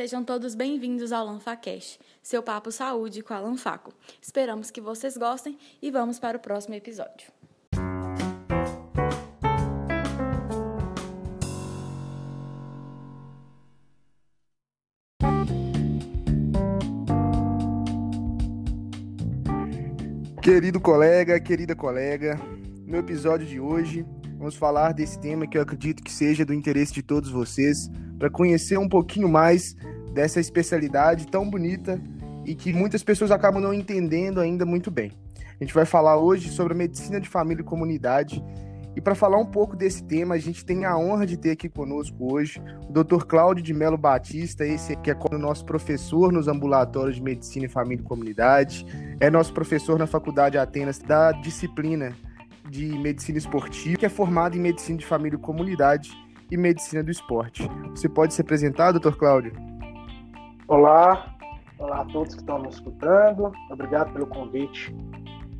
Sejam todos bem-vindos ao Lanfacast, seu papo saúde com a Lanfaco. Esperamos que vocês gostem e vamos para o próximo episódio. Querido colega, querida colega, no episódio de hoje vamos falar desse tema que eu acredito que seja do interesse de todos vocês, para conhecer um pouquinho mais dessa especialidade tão bonita e que muitas pessoas acabam não entendendo ainda muito bem. A gente vai falar hoje sobre a medicina de família e comunidade. E para falar um pouco desse tema, a gente tem a honra de ter aqui conosco hoje o Dr. Cláudio de Melo Batista, esse que é o nosso professor nos ambulatórios de medicina e família e comunidade, é nosso professor na Faculdade Atenas da disciplina de medicina esportiva, que é formado em medicina de família e comunidade e medicina do esporte. Você pode se apresentar, doutor Cláudio? Olá, olá a todos que estão nos escutando. Obrigado pelo convite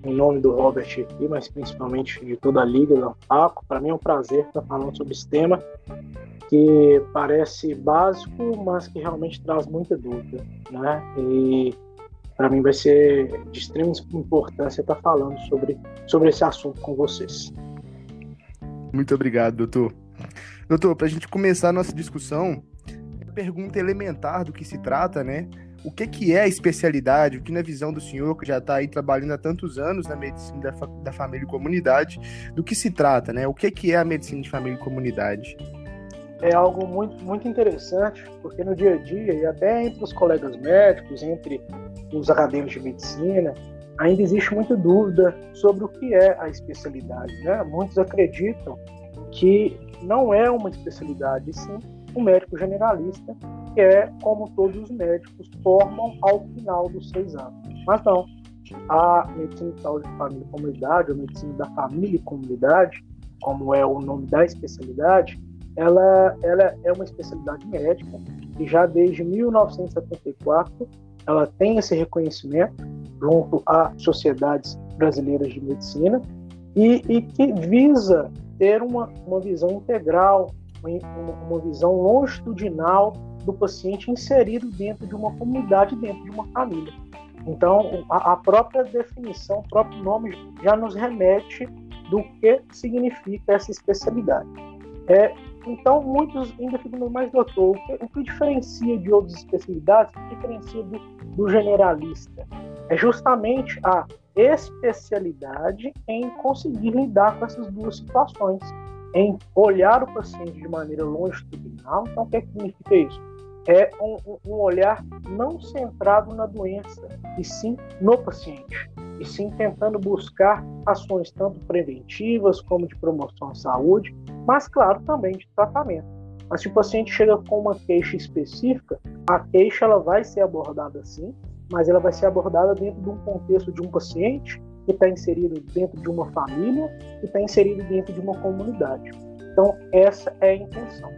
em nome do Robert aqui, mas principalmente de toda a Liga do Paco. Para mim é um prazer estar falando sobre esse tema que parece básico, mas que realmente traz muita dúvida, né? E para mim vai ser de extrema importância estar falando sobre, sobre esse assunto com vocês. Muito obrigado, doutor. Doutor, para a gente começar a nossa discussão, a pergunta elementar do que se trata, né? O que, que é a especialidade? O que, na visão do senhor, que já está aí trabalhando há tantos anos na medicina da, da família e comunidade, do que se trata, né? O que, que é a medicina de família e comunidade? É algo muito, muito interessante, porque no dia a dia, e até entre os colegas médicos, entre os acadêmicos de medicina, ainda existe muita dúvida sobre o que é a especialidade. Né? Muitos acreditam que não é uma especialidade, sim um médico generalista, que é como todos os médicos formam ao final dos seis anos. Mas não, a medicina de saúde de família e comunidade, ou medicina da família e comunidade, como é o nome da especialidade, ela, ela é uma especialidade médica e já desde 1974 ela tem esse reconhecimento junto a sociedades brasileiras de medicina e, e que visa ter uma, uma visão integral, uma, uma visão longitudinal do paciente inserido dentro de uma comunidade, dentro de uma família. Então, a, a própria definição, o próprio nome já nos remete do que significa essa especialidade. É, então, muitos ainda ficam mais doutor. O que, o que diferencia de outras especialidades, o que diferencia do, do generalista? É justamente a especialidade em conseguir lidar com essas duas situações, em olhar o paciente de maneira longitudinal. Então, o que, é que significa isso? É um, um olhar não centrado na doença, e sim no paciente, e sim tentando buscar ações tanto preventivas como de promoção à saúde, mas, claro, também de tratamento. Mas se o paciente chega com uma queixa específica, a queixa ela vai ser abordada sim, mas ela vai ser abordada dentro de um contexto de um paciente que está inserido dentro de uma família que está inserido dentro de uma comunidade. Então, essa é a intenção.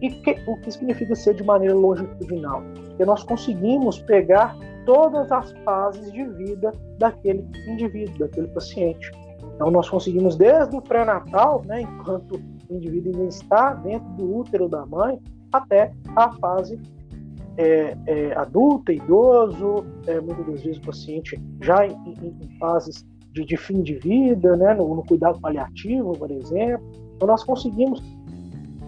E que, o que significa ser de maneira longitudinal? Que nós conseguimos pegar todas as fases de vida daquele indivíduo, daquele paciente. Então, nós conseguimos desde o pré-natal, né, enquanto o indivíduo ainda está dentro do útero da mãe, até a fase é, é, adulta, idoso, é, muitas das vezes o paciente já em, em, em fases de, de, fim de vida, né, no, no, cuidado paliativo, por exemplo. Então, nós conseguimos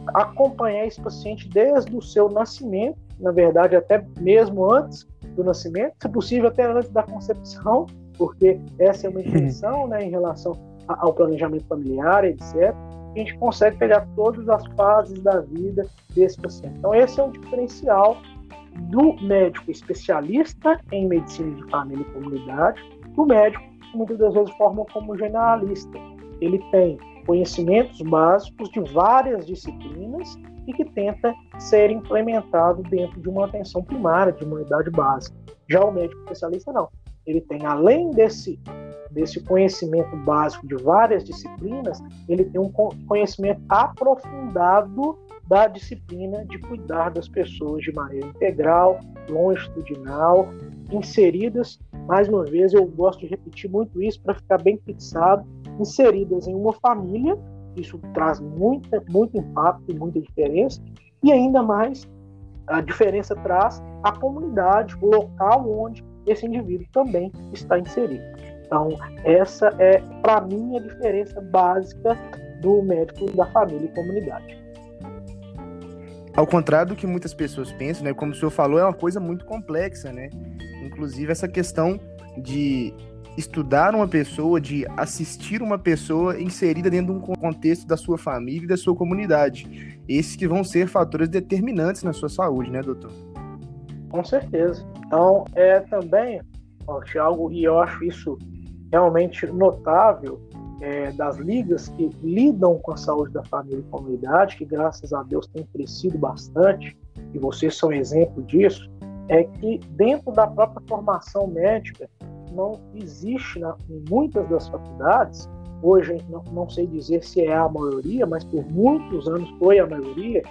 acompanhar esse paciente desde o seu nascimento, na verdade, até mesmo antes do nascimento, se possível, até antes da concepção, porque essa é uma intenção né, em relação ao planejamento familiar, etc. A gente consegue pegar todas as fases da vida desse paciente. Então, esse é um diferencial do médico especialista em medicina de família e comunidade, do médico muitas das vezes forma como generalista. Ele tem conhecimentos básicos de várias disciplinas e que tenta ser implementado dentro de uma atenção primária, de uma unidade básica. Já o médico especialista não. Ele tem, além desse, desse conhecimento básico de várias disciplinas, ele tem um conhecimento aprofundado da disciplina de cuidar das pessoas de maneira integral, longitudinal, inseridas, mais uma vez, eu gosto de repetir muito isso para ficar bem fixado, inseridas em uma família, isso traz muita, muito impacto e muita diferença, e ainda mais a diferença traz a comunidade, o local onde esse indivíduo também está inserido. Então, essa é, para mim, a diferença básica do médico da família e comunidade. Ao contrário do que muitas pessoas pensam, né? Como o senhor falou, é uma coisa muito complexa, né? Inclusive essa questão de estudar uma pessoa, de assistir uma pessoa inserida dentro de um contexto da sua família e da sua comunidade. Esses que vão ser fatores determinantes na sua saúde, né, doutor? Com certeza. Então, é também, ó, Thiago, e eu acho isso realmente notável, é, das ligas que lidam com a saúde da família e comunidade, que graças a Deus tem crescido bastante, e vocês são exemplo disso, é que dentro da própria formação médica não existe na, em muitas das faculdades, hoje não, não sei dizer se é a maioria, mas por muitos anos foi a maioria,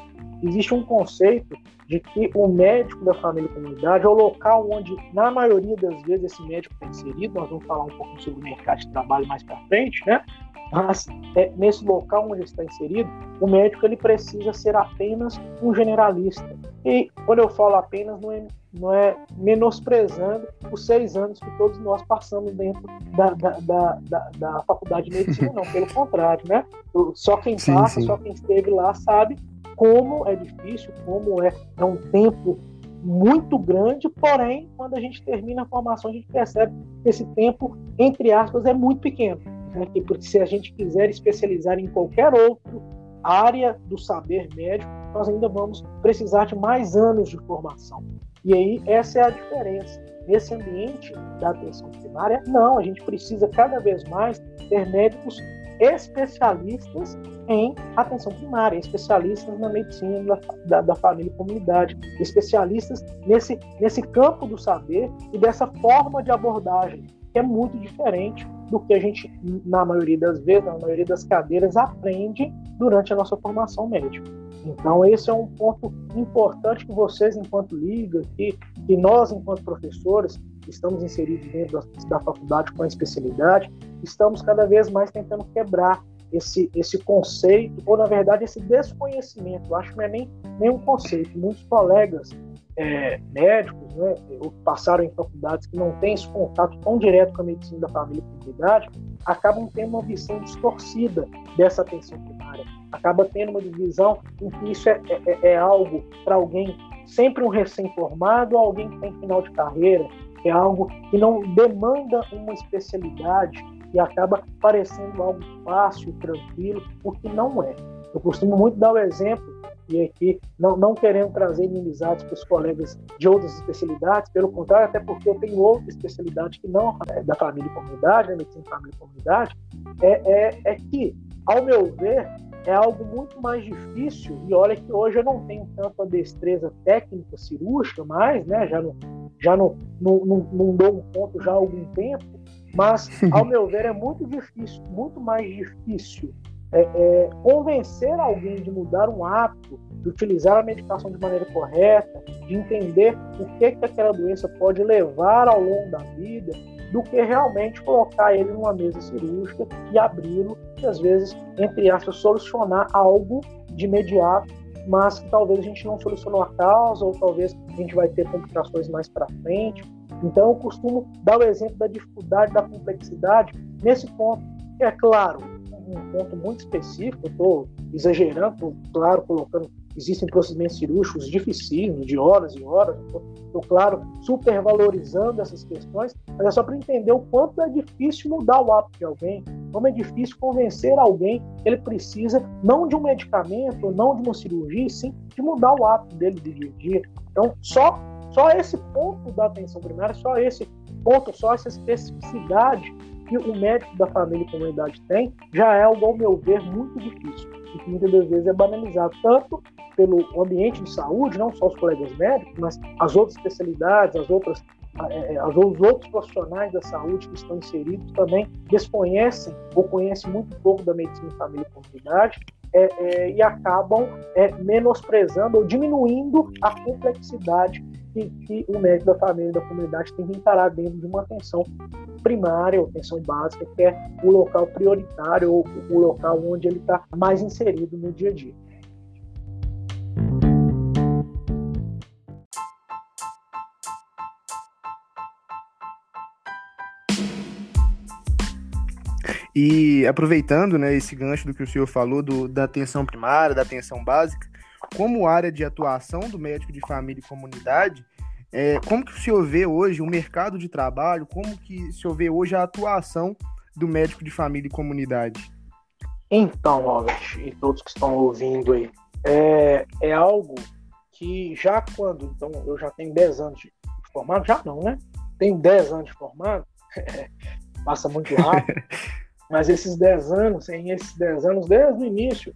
existe um conceito de que o médico da família e comunidade é o local onde, na maioria das vezes, esse médico está inserido. Nós vamos falar um pouco sobre o mercado de trabalho mais para frente, né? Mas é, nesse local onde ele está inserido, o médico ele precisa ser apenas um generalista. E quando eu falo apenas, não é, não é menosprezando os seis anos que todos nós passamos dentro da, da, da, da, da faculdade de medicina, não, pelo contrário, né? Só quem passa, sim, sim. só quem esteve lá sabe como é difícil, como é, é um tempo muito grande, porém, quando a gente termina a formação, a gente percebe que esse tempo, entre aspas, é muito pequeno. Né? Porque se a gente quiser especializar em qualquer outra área do saber médico, nós ainda vamos precisar de mais anos de formação. E aí, essa é a diferença. Nesse ambiente da atenção primária, não, a gente precisa cada vez mais ter médicos especialistas em atenção primária, especialistas na medicina da, da, da, família e comunidade, especialistas nesse, nesse campo do saber e dessa forma de abordagem, que é muito diferente do que a gente, na maioria das vezes, na maioria das cadeiras, aprende durante a nossa formação médica. Então, esse é um ponto importante que vocês, enquanto liga, que, que nós, enquanto professores, estamos inseridos dentro da, da faculdade com a especialidade, estamos cada vez mais tentando quebrar esse, esse conceito, ou na verdade esse desconhecimento. Eu acho que não é nem, nem um conceito. Muitos colegas é, médicos, né, ou que passaram em faculdades que não têm esse contato tão direto com a medicina da família e comunidade, acabam tendo uma visão distorcida dessa atenção primária. Acaba tendo uma visão em que isso é, é, é algo para alguém sempre um recém-formado, alguém que tem final de carreira, é algo que não demanda uma especialidade, e acaba parecendo algo fácil, tranquilo, o que não é. Eu costumo muito dar o exemplo, e aqui não, não querendo trazer inimizades para os colegas de outras especialidades, pelo contrário, até porque eu tenho outra especialidade que não é da família e comunidade, né, medicina família e comunidade, é, é, é que, ao meu ver, é algo muito mais difícil, e olha que hoje eu não tenho tanto a destreza técnica cirúrgica mais, né, já não, já não, não, não, não dou um ponto já há algum tempo, mas, ao meu ver, é muito difícil, muito mais difícil é, é, convencer alguém de mudar um hábito, de utilizar a medicação de maneira correta, de entender o que, que aquela doença pode levar ao longo da vida, do que realmente colocar ele numa mesa cirúrgica e abri-lo e, às vezes, entre aspas, solucionar algo de imediato, mas que talvez a gente não solucionou a causa, ou talvez a gente vai ter complicações mais para frente. Então, eu costumo dar o exemplo da dificuldade, da complexidade nesse ponto. É claro, um ponto muito específico, estou exagerando, claro, colocando. Existem procedimentos cirúrgicos dificílimos, de horas e horas, estou, claro, supervalorizando essas questões, mas é só para entender o quanto é difícil mudar o hábito de alguém, como é difícil convencer alguém que ele precisa não de um medicamento, não de uma cirurgia, sim de mudar o hábito dele do dia a dia. Então, só só esse ponto da atenção primária, só esse ponto, só essa especificidade que o médico da família e comunidade tem, já é algo, ao meu ver, muito difícil. E que muitas das vezes é banalizado, tanto pelo ambiente de saúde, não só os colegas médicos, mas as outras especialidades, as outras é, é, os outros profissionais da saúde que estão inseridos também desconhecem ou conhecem muito pouco da medicina família e comunidade é, é, e acabam é, menosprezando ou diminuindo a complexidade que, que o médico da família, da comunidade, tem que encarar dentro de uma atenção primária, ou atenção básica, que é o local prioritário, ou o local onde ele está mais inserido no dia a dia. E aproveitando né, esse gancho do que o senhor falou, do, da atenção primária, da atenção básica, como área de atuação do médico de família e comunidade, é, como que o senhor vê hoje o mercado de trabalho, como que o senhor vê hoje a atuação do médico de família e comunidade? Então, Robert, e todos que estão ouvindo aí, é, é algo que já quando, então eu já tenho 10 anos de formado, já não, né? Tenho 10 anos de formado, passa muito rápido, mas esses 10 anos, em esses 10 anos, desde o início,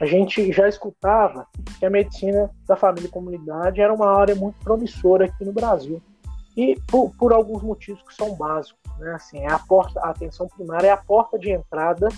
a gente já escutava que a medicina da família e comunidade era uma área muito promissora aqui no Brasil. E por, por alguns motivos que são básicos, né? Assim, é a porta, a atenção primária é a porta de entrada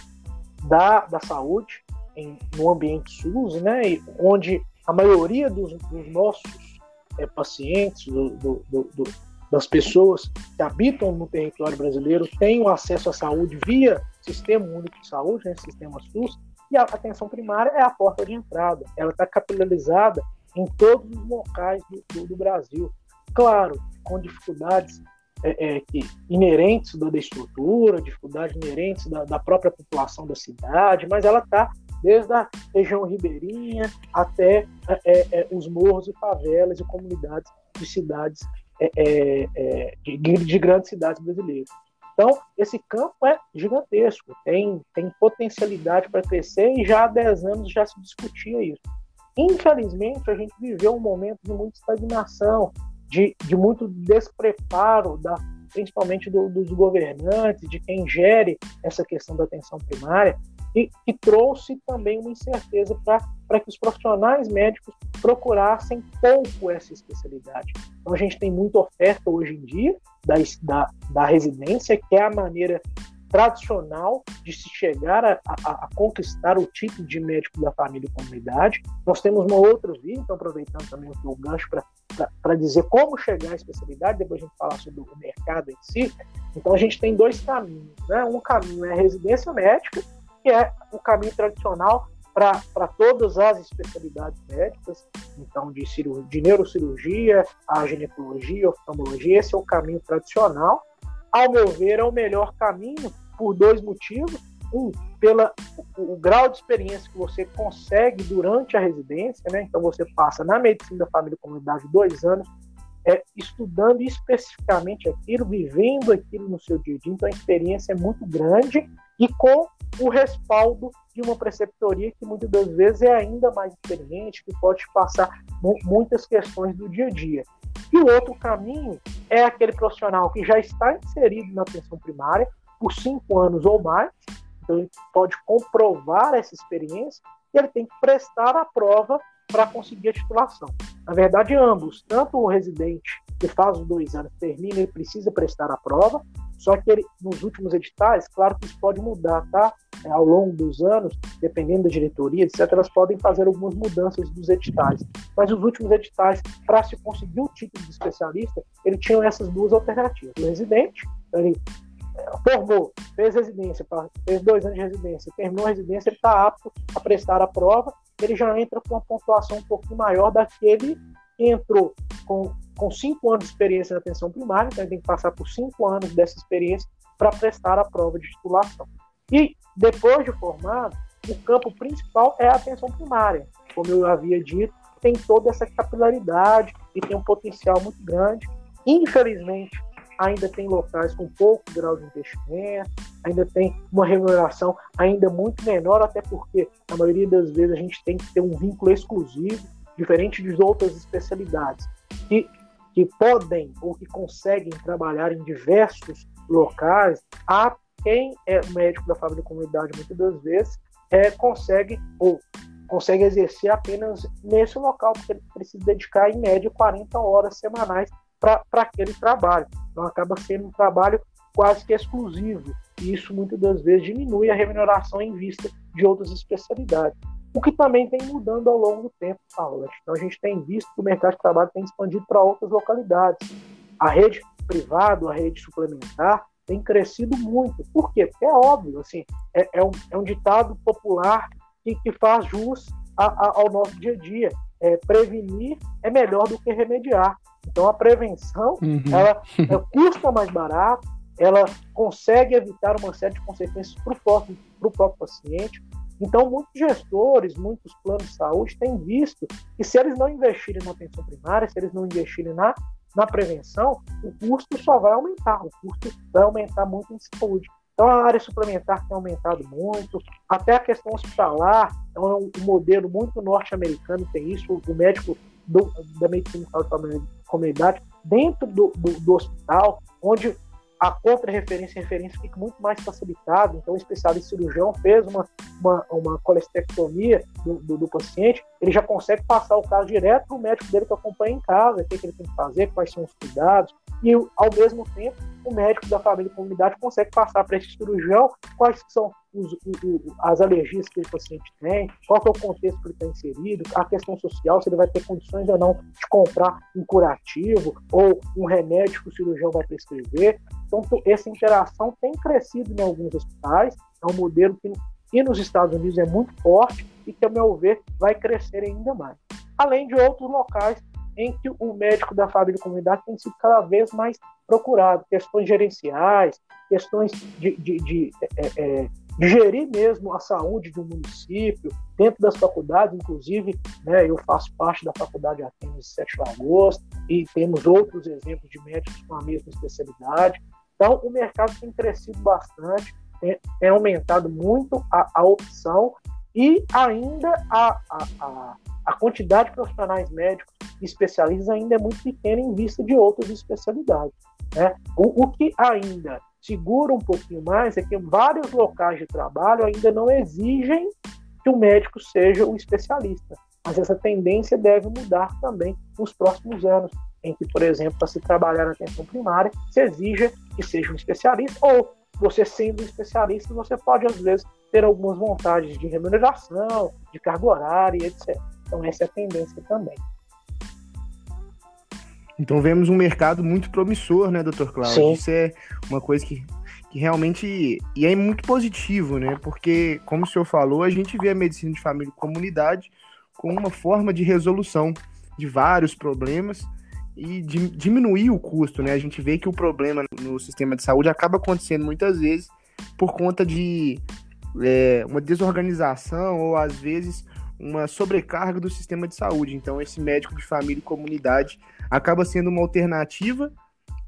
da, da saúde em, no ambiente SUS, né? E onde a maioria dos, dos nossos é, pacientes, do, do, do, das pessoas que habitam no território brasileiro têm o acesso à saúde via Sistema Único de Saúde, né, sistema SUS, e a atenção primária é a porta de entrada. Ela está capilarizada em todos os locais do, do, Brasil. Claro, com dificuldades é, é, inerentes da, estrutura, dificuldades inerentes da, da, própria população da cidade, mas ela está desde a região ribeirinha até é, é, é os morros e favelas e comunidades de cidades é, de, de grandes cidades brasileiras. Então, esse campo é gigantesco, tem, tem potencialidade para crescer e já há 10 anos já se discutia isso. Infelizmente, a gente viveu um momento de muita estagnação, de, de muito despreparo, da, principalmente do, dos governantes, de quem gere essa questão da atenção primária, e que trouxe também uma incerteza para que os profissionais médicos procurassem pouco essa especialidade. Então, a gente tem muita oferta hoje em dia da, da, da residência, que é a maneira tradicional de se chegar a, a, a, conquistar o título de médico da família e comunidade. Nós temos uma outra via, então aproveitando também o gancho para dizer como chegar à especialidade, depois a gente falar sobre o mercado em si. Então a gente tem dois caminhos. Né? Um caminho é a residência médica, que é o caminho tradicional para todas as especialidades médicas, então de, cirurgia, de neurocirurgia, a ginecologia, oftalmologia, esse é o caminho tradicional. Ao meu ver, é o melhor caminho por dois motivos. Um, pela o, o grau de experiência que você consegue durante a residência, né? Então você passa na medicina da família e comunidade dois anos é, estudando especificamente aquilo, vivendo aquilo no seu dia a dia. Então a experiência é muito grande e com o respaldo de uma preceptoria que muitas das vezes é ainda mais experiente, que pode passar muitas questões do dia a dia. E o outro caminho é aquele profissional que já está inserido na atenção primária por cinco anos ou mais, então ele pode comprovar essa experiência e ele tem que prestar a prova para conseguir a titulação. Na verdade, ambos, tanto o residente que faz os dois anos termina, ele precisa prestar a prova, só que ele, nos últimos editais, claro que isso pode mudar, tá? É, ao longo dos anos, dependendo da diretoria, etc., elas podem fazer algumas mudanças dos editais. Mas os últimos editais, para se conseguir o título de especialista, ele tinha essas duas alternativas. O residente, ele é, formou, fez residência, fez dois anos de residência, terminou a residência, ele está apto a prestar a prova, ele já entra com uma pontuação um pouquinho maior daquele que entrou com com cinco anos de experiência na atenção primária, então ele tem que passar por cinco anos dessa experiência para prestar a prova de titulação. E depois de formado, o campo principal é a atenção primária. Como eu havia dito, tem toda essa capilaridade e tem um potencial muito grande. Infelizmente, ainda tem locais com pouco grau de investimento, ainda tem uma remuneração ainda muito menor, até porque, na maioria das vezes, a gente tem que ter um vínculo exclusivo, diferente de outras especialidades. E que podem ou que conseguem trabalhar em diversos locais, há quem é médico da família e comunidade muitas das vezes é, consegue ou consegue exercer apenas nesse local, porque ele precisa dedicar em média 40 horas semanais para aquele trabalho. Então acaba sendo um trabalho quase que exclusivo, e isso muitas das vezes diminui a remuneração em vista de outras especialidades o que também tem mudando ao longo do tempo, Paula. Então a gente tem visto que o mercado de trabalho tem expandido para outras localidades. A rede privada, a rede suplementar, tem crescido muito. Por quê? Porque é óbvio, assim, é, é, um, é um, ditado popular que, que faz jus a, a, ao nosso dia a dia. É, prevenir é melhor do que remediar. Então a prevenção, uhum. ela, ela custa mais barato, ela consegue evitar uma série de consequências para o próprio, próprio paciente. Então, muitos gestores, muitos planos de saúde têm visto que se eles não investirem na atenção primária, se eles não investirem na, na prevenção, o custo só vai aumentar, o custo vai aumentar muito em saúde. Então, a área suplementar tem aumentado muito, até a questão hospitalar, é um, um modelo muito norte-americano, tem isso, o médico do, da medicina de da comunidade dentro do, do, do hospital, onde a contra-referência e referência fica muito mais facilitada. Então, o especialista cirurgião fez uma, uma, uma colestectomia do, do, do, paciente, ele já consegue passar o caso direto para o médico dele que acompanha em casa, o que, que ele tem que fazer, quais são os cuidados, e ao mesmo tempo o médico da família e comunidade consegue passar para esse cirurgião quais são os, as alergias que o paciente tem, qual é o contexto que ele está inserido, a questão social, se ele vai ter condições ou não de comprar um curativo ou um remédio que o cirurgião vai prescrever. Então, essa interação tem crescido em alguns hospitais, é um modelo que e nos Estados Unidos é muito forte e que, a meu ver, vai crescer ainda mais. Além de outros locais em que o médico da família e comunidade tem sido cada vez mais procurado, questões gerenciais, questões de, de, de, é, é, de gerir mesmo a saúde de um município, dentro das faculdades, inclusive, né, eu faço parte da faculdade Atenas de 7 de agosto, e temos outros exemplos de médicos com a mesma especialidade. Então, o mercado tem crescido bastante, tem, tem aumentado muito a, a opção e ainda a, a, a, a quantidade de profissionais médicos especialistas ainda é muito pequena em vista de outras especialidades. Né? O, o que ainda segura um pouquinho mais é que vários locais de trabalho ainda não exigem que o médico seja o especialista. Mas essa tendência deve mudar também nos próximos anos, em que, por exemplo, para se trabalhar na atenção primária, se exija que seja um especialista, ou você sendo um especialista, você pode, às vezes, ter algumas vontades de remuneração, de carga horária, etc. Então, essa é a tendência também. Então vemos um mercado muito promissor, né, doutor Cláudio? Sim. Isso é uma coisa que, que realmente e é muito positivo, né? Porque, como o senhor falou, a gente vê a medicina de família e comunidade como uma forma de resolução de vários problemas e de diminuir o custo, né? A gente vê que o problema no sistema de saúde acaba acontecendo muitas vezes por conta de é, uma desorganização ou às vezes uma sobrecarga do sistema de saúde. Então, esse médico de família e comunidade acaba sendo uma alternativa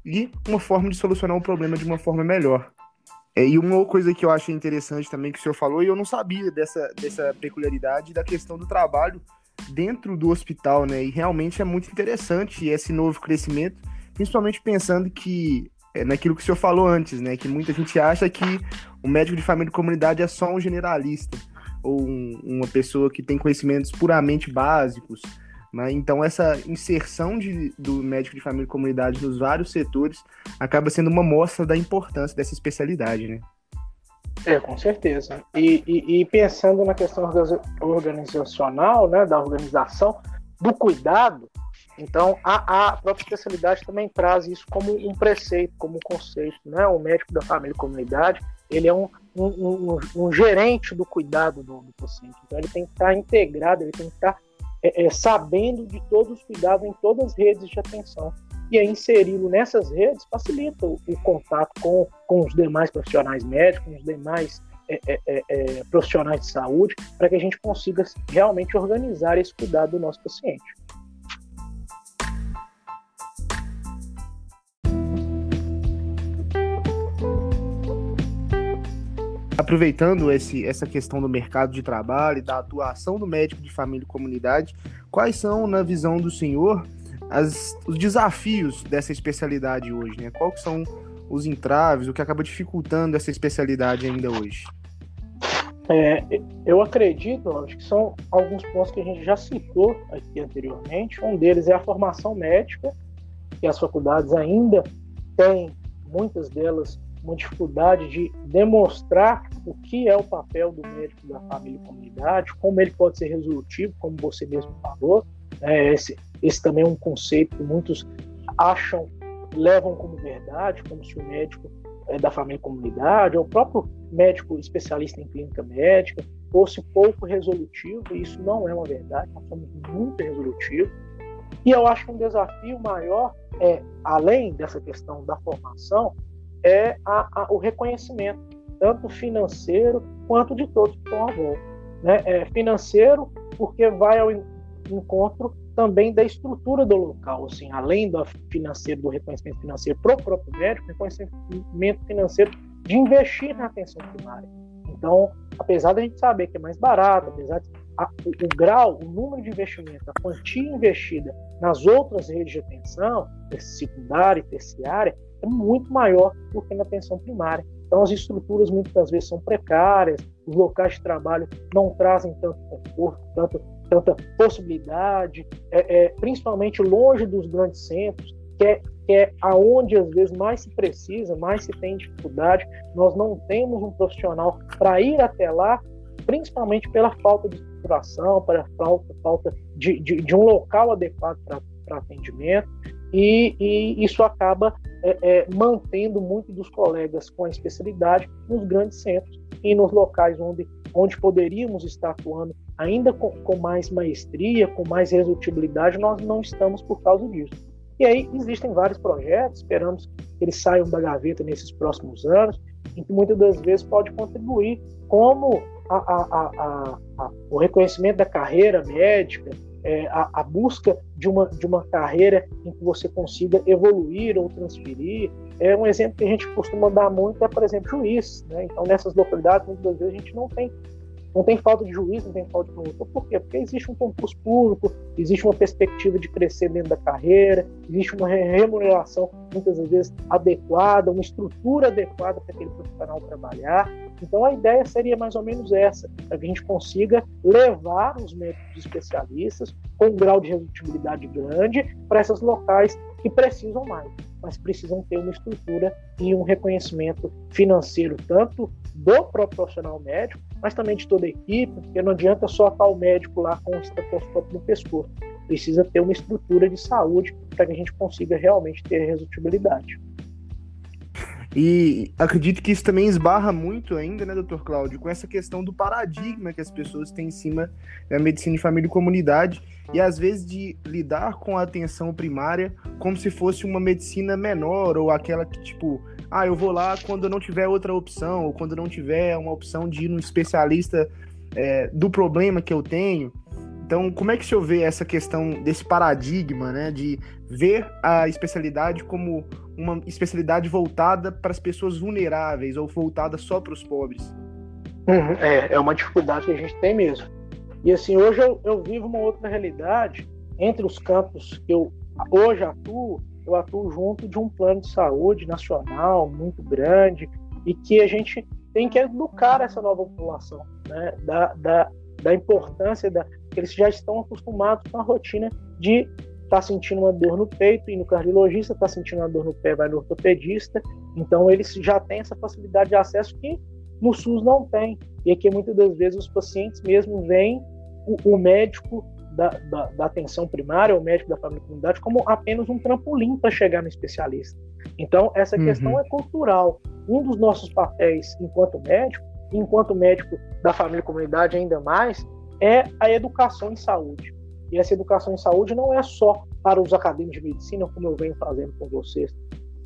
e uma forma de solucionar um problema de uma forma melhor. É, e uma coisa que eu achei interessante também que o senhor falou, e eu não sabia dessa, dessa peculiaridade da questão do trabalho dentro do hospital, né? E realmente é muito interessante esse novo crescimento, principalmente pensando que é naquilo que o senhor falou antes, né? Que muita gente acha que o médico de família e comunidade é só um generalista ou um, uma pessoa que tem conhecimentos puramente básicos. Né? Então, essa inserção de, do médico de família e comunidade nos vários setores acaba sendo uma mostra da importância dessa especialidade. Né? É, com certeza. E, e, e pensando na questão organizacional, né, da organização, do cuidado, então a, a própria especialidade também traz isso como um preceito, como um conceito. Né? O médico da família e comunidade ele é um, um, um, um gerente do cuidado do, do, paciente. Então ele tem que estar integrado, ele tem que estar é, é, sabendo de todos os cuidados em todas as redes de atenção. E aí inseri-lo nessas redes facilita o, o, contato com, com os demais profissionais médicos, com os demais é, é, é, é profissionais de saúde, para que a gente consiga realmente organizar esse cuidado do nosso paciente. Aproveitando esse, essa questão do mercado de trabalho e da atuação do médico de família e comunidade, quais são, na visão do senhor, as, os desafios dessa especialidade hoje? Né? Quais são os entraves, o que acaba dificultando essa especialidade ainda hoje? É, eu acredito, acho que são alguns pontos que a gente já citou aqui anteriormente. Um deles é a formação médica, que as faculdades ainda têm, muitas delas, uma dificuldade de demonstrar o que é o papel do médico da família e comunidade, como ele pode ser resolutivo, como você mesmo falou. É, esse, esse também é um conceito que muitos acham, levam como verdade, como se o médico é, da família e comunidade, ou o próprio médico especialista em clínica médica, fosse pouco resolutivo, e isso não é uma verdade, nós somos muito resolutivos. E eu acho que um desafio maior é, além dessa questão da formação, é a, a, o reconhecimento, tanto financeiro quanto de todos que estão à volta. Né? É financeiro, porque vai ao encontro também da estrutura do local, assim, além do financeiro, do reconhecimento financeiro para o próprio médico, reconhecimento financeiro de investir na atenção primária. Então, apesar da gente saber que é mais barato, apesar de a, o, o, grau, o número de investimento, a quantia investida nas outras redes de atenção, secundária e terciária, é muito maior do que na atenção primária. Então, as estruturas muitas vezes são precárias, os locais de trabalho não trazem tanto conforto, tanto, tanta possibilidade, é, é, principalmente longe dos grandes centros, que é, que é aonde às vezes mais se precisa, mais se tem dificuldade. Nós não temos um profissional para ir até lá, principalmente pela falta de estruturação, pela falta, falta de, de, de um local adequado para atendimento. E, e, isso acaba é, é, mantendo muito dos colegas com a especialidade nos grandes centros e nos locais onde, onde poderíamos estar atuando ainda com, com mais maestria, com mais resolutibilidade, nós não estamos por causa disso. E aí existem vários projetos, esperamos que eles saiam da gaveta nesses próximos anos, em que muitas das vezes pode contribuir como a, a, a, o reconhecimento da carreira médica, é, a, busca de uma, de uma carreira em que você consiga evoluir ou transferir. É um exemplo que a gente costuma dar muito é, por exemplo, juiz. Né? Então, nessas localidades, muitas vezes a gente não tem não tem falta de juiz, não tem falta de promotor. Por quê? Porque existe um concurso público, existe uma perspectiva de crescer dentro da carreira, existe uma remuneração muitas vezes adequada, uma estrutura adequada para aquele profissional trabalhar. Então a ideia seria mais ou menos essa, para que a gente consiga levar os médicos especialistas com um grau de resolutibilidade grande para esses locais que precisam mais, mas precisam ter uma estrutura e um reconhecimento financeiro tanto do próprio profissional médico, mas também de toda a equipe, porque não adianta só estar o médico lá com o estetoscópio no pescoço. Precisa ter uma estrutura de saúde para que a gente consiga realmente ter resolutibilidade. E acredito que isso também esbarra muito ainda, né, doutor Cláudio, com essa questão do paradigma que as pessoas têm em cima da medicina de família e comunidade, e às vezes de lidar com a atenção primária como se fosse uma medicina menor, ou aquela que, tipo, ah, eu vou lá quando não tiver outra opção, ou quando não tiver uma opção de ir num especialista é, do problema que eu tenho. Então, como é que o senhor vê essa questão desse paradigma, né, de ver a especialidade como uma especialidade voltada para as pessoas vulneráveis ou voltada só para os pobres? Uhum, é, é uma dificuldade que a gente tem mesmo. E assim, hoje eu, eu vivo uma outra realidade entre os campos que eu hoje atuo, eu atuo junto de um plano de saúde nacional muito grande e que a gente tem que educar essa nova população, né, da, da, da importância da, que eles já estão acostumados com a rotina de estar tá sentindo uma dor no peito e no cardiologista, está sentindo uma dor no pé, vai no ortopedista. Então eles já têm essa facilidade de acesso que no SUS não tem. E aqui muitas das vezes os pacientes mesmo veem o, o médico da, da, da, atenção primária, o médico da família comunidade, como apenas um trampolim para chegar no especialista. Então, essa uhum. questão é cultural. Um dos nossos papéis enquanto médico, enquanto médico da família comunidade ainda mais, é a educação em saúde. E essa educação em saúde não é só para os acadêmicos de medicina, como eu venho fazendo com vocês.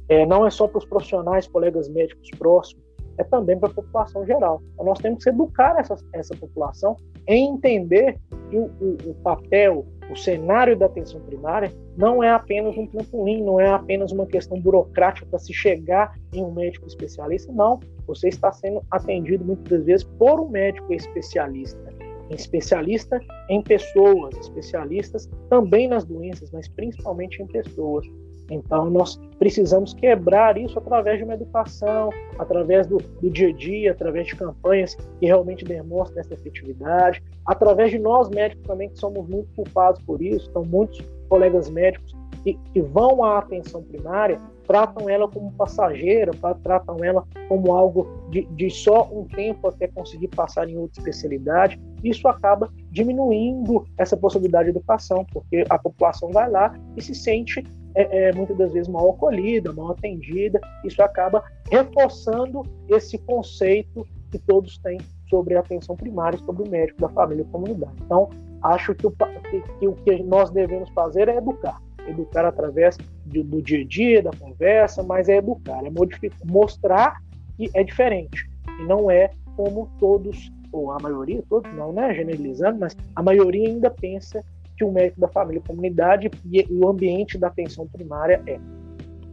É, não é só para os profissionais, colegas médicos próximos, é também para a população geral. Então, nós temos que educar essa, essa população em entender que o, o, o papel, o cenário da atenção primária não é apenas um trampolim, não é apenas uma questão burocrática para se chegar em um médico especialista, não. Você está sendo atendido muitas vezes por um médico especialista especialista em pessoas, especialistas também nas doenças, mas principalmente em pessoas. Então, nós precisamos quebrar isso através de uma educação, através do, do, dia a dia, através de campanhas que realmente demonstram essa efetividade, através de nós médicos também, que somos muito culpados por isso. Então, muitos colegas médicos que, que vão à atenção primária tratam ela como passageira, tratam ela como algo de, de só um tempo até conseguir passar em outra especialidade. Isso acaba diminuindo essa possibilidade de educação, porque a população vai lá e se sente é, é, muitas das vezes mal acolhida, mal atendida. Isso acaba reforçando esse conceito que todos têm sobre a atenção primária, sobre o médico da família e comunidade. Então, acho que o que, que o que nós devemos fazer é educar educar através do, do dia a dia, da conversa, mas é educar, é mostrar que é diferente e não é como todos, ou a maioria, todos não, né, generalizando, mas a maioria ainda pensa que o médico da família e comunidade e o ambiente da atenção primária é.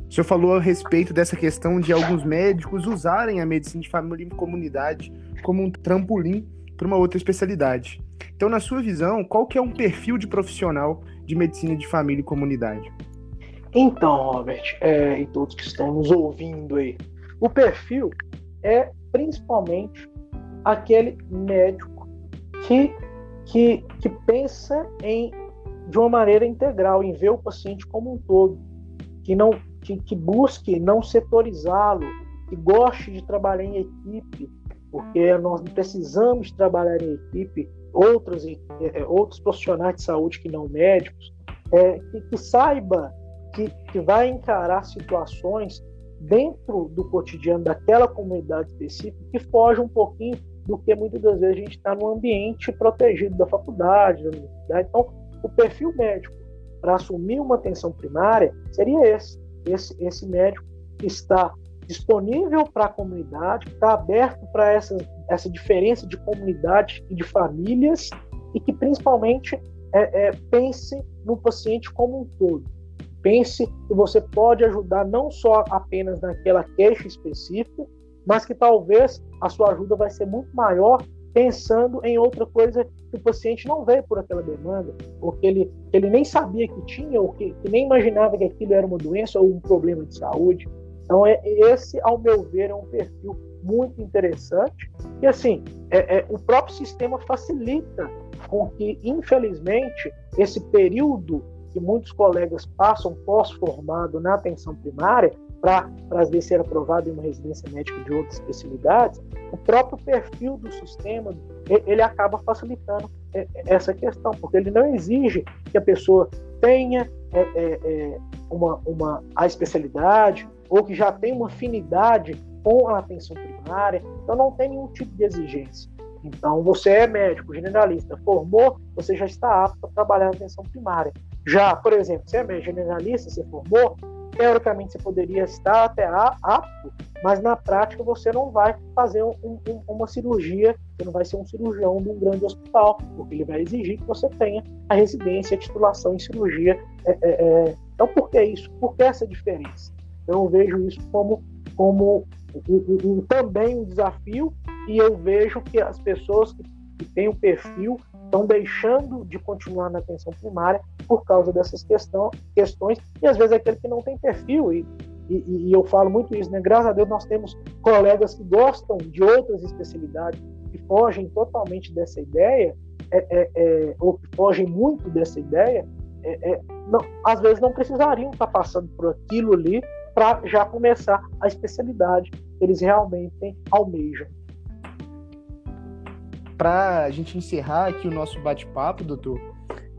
O senhor falou a respeito dessa questão de alguns médicos usarem a medicina de família e comunidade como um trampolim para uma outra especialidade. Então, na sua visão, qual que é um perfil de profissional de medicina de família e comunidade? Então, Robert, é, e todos que estão nos ouvindo aí, o perfil é principalmente aquele médico que, que, que pensa em de uma maneira integral, em ver o paciente como um todo, que não que, que busque não setorizá-lo, que goste de trabalhar em equipe, porque nós precisamos trabalhar em equipe, outros, é, outros profissionais de saúde que não médicos, é, que, que saiba que, que vai encarar situações dentro do cotidiano daquela comunidade específica que foge um pouquinho do que muitas das vezes a gente está no ambiente protegido da faculdade, da universidade. Então, o perfil médico para assumir uma atenção primária seria esse, esse, esse médico que está disponível para a comunidade, que está aberto para essa, essa diferença de comunidade e de famílias e que principalmente é, é, pense no paciente como um todo. Pense que você pode ajudar não só apenas naquela queixa específica, mas que talvez a sua ajuda vai ser muito maior pensando em outra coisa que o paciente não veio por aquela demanda, ou que ele, que ele nem sabia que tinha, ou que, que nem imaginava que aquilo era uma doença ou um problema de saúde. Então, é, esse, ao meu ver, é um perfil muito interessante. E, assim, é, é, o próprio sistema facilita com que, infelizmente, esse período que muitos colegas passam pós-formado na atenção primária, para ser aprovado em uma residência médica de outras especialidades, o próprio perfil do sistema ele acaba facilitando é, essa questão, porque ele não exige que a pessoa tenha é, é, é uma, uma, a especialidade ou que já tenha uma afinidade com a atenção primária, então não tem nenhum tipo de exigência. Então, você é médico, generalista, formou, você já está apto a trabalhar na atenção primária. Já, por exemplo, você é médico generalista, você formou, teoricamente você poderia estar até apto, mas na prática você não vai fazer um, um, uma cirurgia, você não vai ser um cirurgião de um grande hospital, porque ele vai exigir que você tenha a residência, a titulação em cirurgia. É, é, é. Então, por que isso? Por que essa diferença? Eu vejo isso como, como um, também um desafio e eu vejo que as pessoas que, que têm o perfil estão deixando de continuar na atenção primária por causa dessas questão, questões, e às vezes é aquele que não tem perfil, e, e, e, eu falo muito isso, né? Graças a Deus nós temos colegas que gostam de outras especialidades, que fogem totalmente dessa ideia, é, é, é, ou que fogem muito dessa ideia, é, é, não, às vezes não precisariam estar passando por aquilo ali para já começar a especialidade que eles realmente almejam para a gente encerrar aqui o nosso bate-papo, doutor,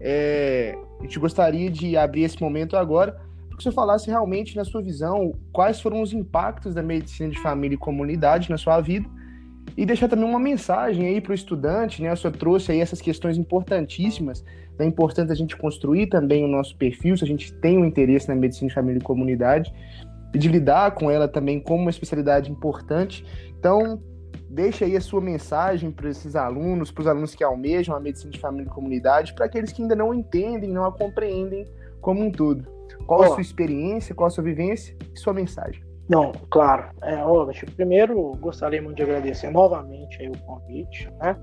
é, a gente gostaria de abrir esse momento agora para que você falasse realmente, na sua visão, quais foram os impactos da medicina de família e comunidade na sua vida e deixar também uma mensagem aí para o estudante, né? Senhor trouxe aí essas questões importantíssimas, é importante a gente construir também o nosso perfil, se a gente tem um interesse na medicina de família e comunidade, e de lidar com ela também como uma especialidade importante. Então, Deixe aí a sua mensagem para esses alunos, para os alunos que almejam a medicina de família e comunidade, para aqueles que ainda não entendem, não a compreendem como um todo. Qual a sua experiência, qual a sua vivência e sua mensagem? Não, claro. É, Robert, primeiro gostaria muito de agradecer novamente o convite, né?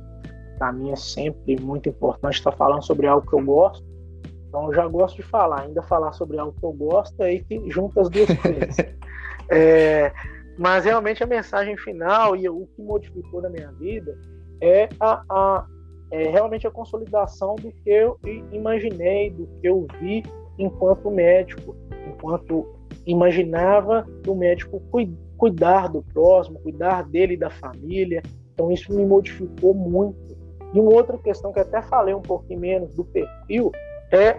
Para mim é sempre muito importante estar falando sobre algo que eu gosto. Então eu já gosto de falar, ainda falar sobre algo que eu gosto aí que junta as duas coisas. é, mas realmente a mensagem final e o que modificou na minha vida é, a, a é realmente a consolidação do que eu imaginei, do que eu vi enquanto médico, enquanto imaginava o médico cuidar do próximo, cuidar dele e da família. Então isso me modificou muito. E uma outra questão que até falei um pouquinho menos do perfil é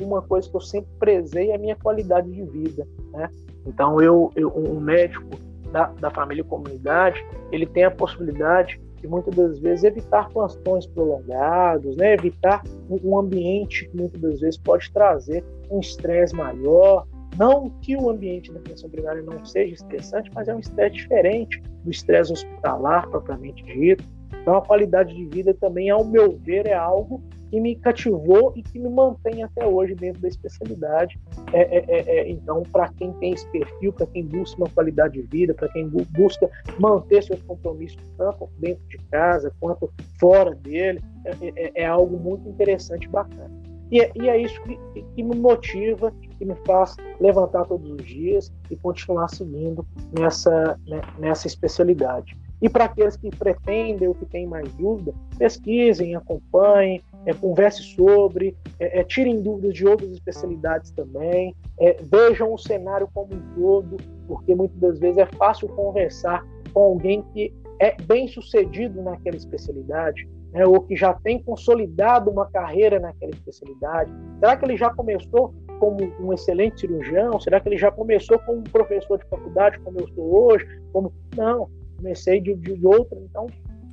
uma coisa que eu sempre prezei é a minha qualidade de vida, né? Então eu, eu um médico da, da família e comunidade, ele tem a possibilidade de muitas das vezes evitar plantões prolongados, né? evitar um ambiente que muitas das vezes pode trazer um estresse maior, Não que o ambiente da atenção primária não seja estressante, mas é um estresse diferente do estresse hospitalar propriamente dito. Então, a qualidade de vida também, ao meu ver, é algo que me cativou e que me mantém até hoje dentro da especialidade. É, é, é, é então, para quem tem esse perfil, para quem busca uma qualidade de vida, para quem bu busca manter seus compromissos tanto dentro de casa quanto fora dele, é, é, é algo muito interessante e bacana. E, e é isso que, que, me motiva, que me faz levantar todos os dias e continuar seguindo nessa, né, nessa especialidade. E para aqueles que pretendem ou que têm mais dúvida, pesquisem, acompanhem, é, converse sobre, é, é, tirem dúvidas de outras especialidades também, é, vejam o cenário como um todo, porque muitas das vezes é fácil conversar com alguém que é bem sucedido naquela especialidade, né, ou que já tem consolidado uma carreira naquela especialidade. Será que ele já começou como um excelente cirurgião? Será que ele já começou como um professor de faculdade, como eu sou hoje? Como não? Comecei de, de outra. Então,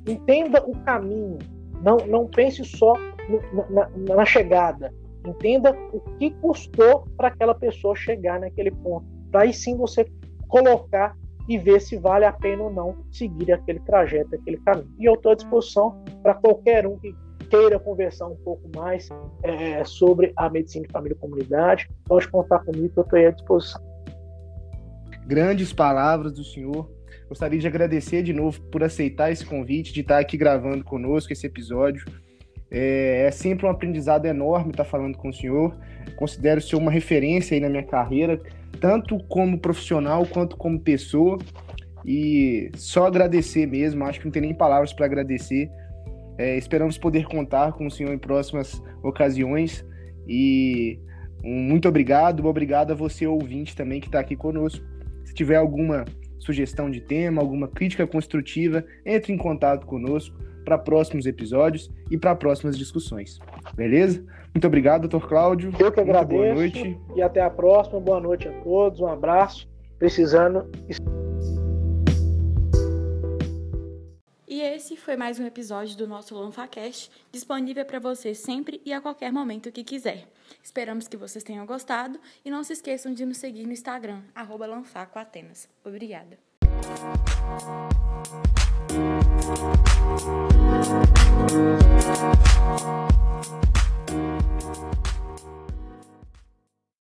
entenda o caminho. Não, não pense só no, na, na, chegada. Entenda o que custou para aquela pessoa chegar naquele ponto. Daí sim você colocar e ver se vale a pena ou não seguir aquele trajeto, aquele caminho. E eu estou à disposição para qualquer um que queira conversar um pouco mais é, sobre a medicina de família e comunidade, pode contar comigo, eu estou à disposição. Grandes palavras do senhor. Gostaria de agradecer de novo por aceitar esse convite, de estar aqui gravando conosco esse episódio. É, é sempre um aprendizado enorme estar falando com o senhor. Considero o senhor uma referência aí na minha carreira, tanto como profissional quanto como pessoa. E só agradecer mesmo, acho que não tem nem palavras para agradecer. É, esperamos poder contar com o senhor em próximas ocasiões. E um muito obrigado, obrigado a você, ouvinte, também, que está aqui conosco. Se tiver alguma sugestão de tema, alguma crítica construtiva, entre em contato conosco para próximos episódios e para próximas discussões. Beleza? Muito obrigado, doutor Cláudio. Eu que agradeço. Boa noite. E até a próxima. Boa noite a todos. Um abraço. Precisando. E esse foi mais um episódio do nosso LanfaCast, disponível para você sempre e a qualquer momento que quiser. Esperamos que vocês tenham gostado e não se esqueçam de nos seguir no Instagram, Lanfacoatenas. Obrigada. Thank